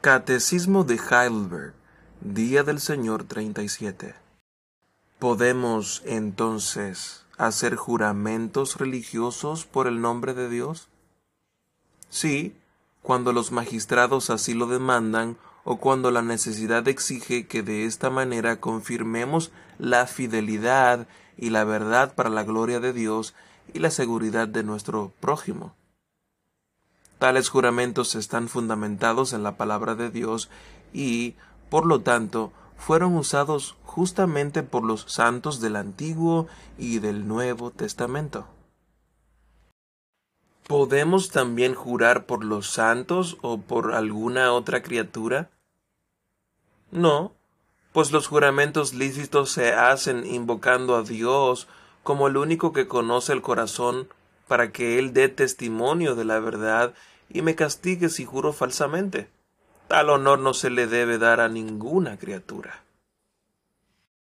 Catecismo de Heidelberg, Día del Señor 37. ¿Podemos entonces hacer juramentos religiosos por el nombre de Dios? Sí, cuando los magistrados así lo demandan o cuando la necesidad exige que de esta manera confirmemos la fidelidad y la verdad para la gloria de Dios y la seguridad de nuestro prójimo. Tales juramentos están fundamentados en la palabra de Dios y, por lo tanto, fueron usados justamente por los santos del Antiguo y del Nuevo Testamento. ¿Podemos también jurar por los santos o por alguna otra criatura? No, pues los juramentos lícitos se hacen invocando a Dios como el único que conoce el corazón para que Él dé testimonio de la verdad y me castigue si juro falsamente. Tal honor no se le debe dar a ninguna criatura.